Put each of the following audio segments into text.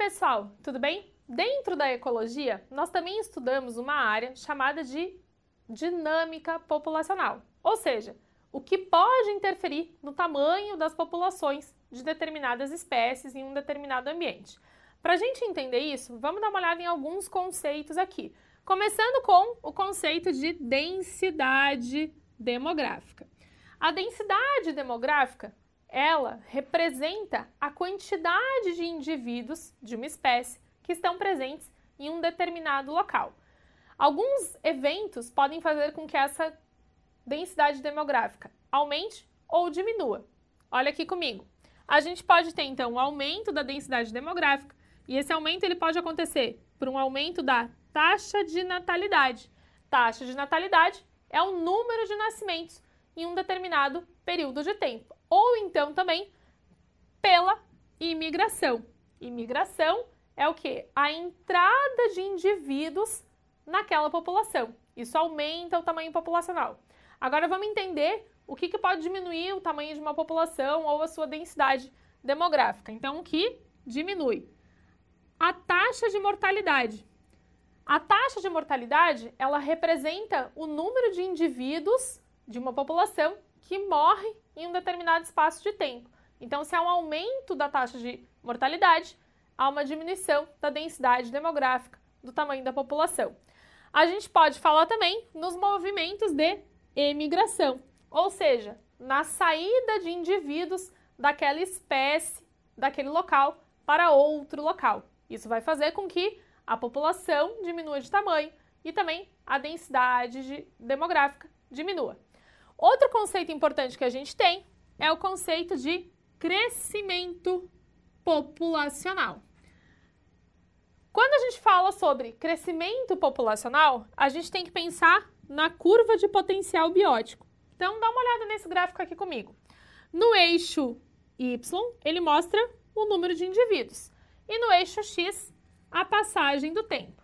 pessoal, tudo bem? Dentro da ecologia, nós também estudamos uma área chamada de dinâmica populacional, ou seja, o que pode interferir no tamanho das populações de determinadas espécies em um determinado ambiente. Para a gente entender isso, vamos dar uma olhada em alguns conceitos aqui, começando com o conceito de densidade demográfica. A densidade demográfica ela representa a quantidade de indivíduos de uma espécie que estão presentes em um determinado local. Alguns eventos podem fazer com que essa densidade demográfica aumente ou diminua. Olha aqui comigo. A gente pode ter então um aumento da densidade demográfica e esse aumento ele pode acontecer por um aumento da taxa de natalidade. Taxa de natalidade é o número de nascimentos em um determinado período de tempo ou então também pela imigração. Imigração é o que? A entrada de indivíduos naquela população. Isso aumenta o tamanho populacional. Agora vamos entender o que, que pode diminuir o tamanho de uma população ou a sua densidade demográfica. Então, o que diminui? A taxa de mortalidade. A taxa de mortalidade, ela representa o número de indivíduos de uma população que morre em um determinado espaço de tempo. Então, se há um aumento da taxa de mortalidade, há uma diminuição da densidade demográfica do tamanho da população. A gente pode falar também nos movimentos de emigração, ou seja, na saída de indivíduos daquela espécie, daquele local, para outro local. Isso vai fazer com que a população diminua de tamanho e também a densidade de demográfica diminua. Outro conceito importante que a gente tem é o conceito de crescimento populacional. Quando a gente fala sobre crescimento populacional, a gente tem que pensar na curva de potencial biótico. Então, dá uma olhada nesse gráfico aqui comigo. No eixo Y, ele mostra o número de indivíduos. E no eixo X, a passagem do tempo.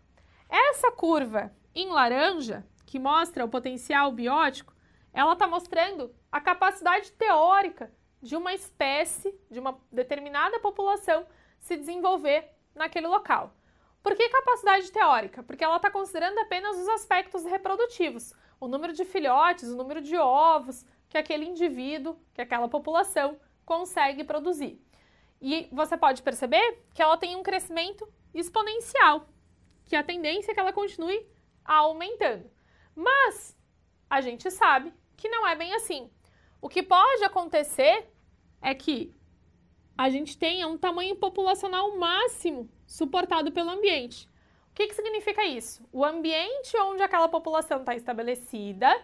Essa curva em laranja, que mostra o potencial biótico, ela está mostrando a capacidade teórica de uma espécie, de uma determinada população se desenvolver naquele local. Por que capacidade teórica? Porque ela está considerando apenas os aspectos reprodutivos, o número de filhotes, o número de ovos que aquele indivíduo, que aquela população consegue produzir. E você pode perceber que ela tem um crescimento exponencial, que a tendência é que ela continue aumentando. Mas a gente sabe que não é bem assim. O que pode acontecer é que a gente tenha um tamanho populacional máximo suportado pelo ambiente. O que, que significa isso? O ambiente onde aquela população está estabelecida,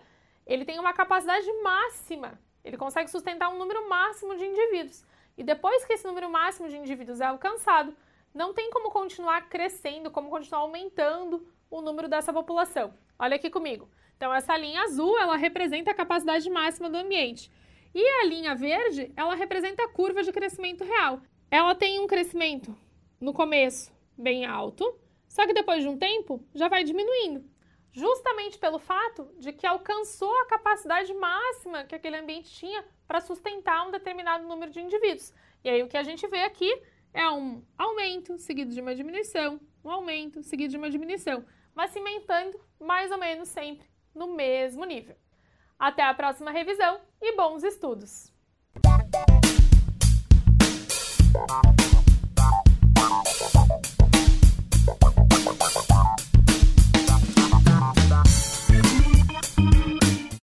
ele tem uma capacidade máxima, ele consegue sustentar um número máximo de indivíduos. E depois que esse número máximo de indivíduos é alcançado, não tem como continuar crescendo, como continuar aumentando o número dessa população. Olha aqui comigo. Então, essa linha azul, ela representa a capacidade máxima do ambiente. E a linha verde, ela representa a curva de crescimento real. Ela tem um crescimento no começo bem alto, só que depois de um tempo já vai diminuindo. Justamente pelo fato de que alcançou a capacidade máxima que aquele ambiente tinha para sustentar um determinado número de indivíduos. E aí o que a gente vê aqui é um aumento seguido de uma diminuição, um aumento seguido de uma diminuição, mas cimentando mais ou menos sempre no mesmo nível. Até a próxima revisão e bons estudos!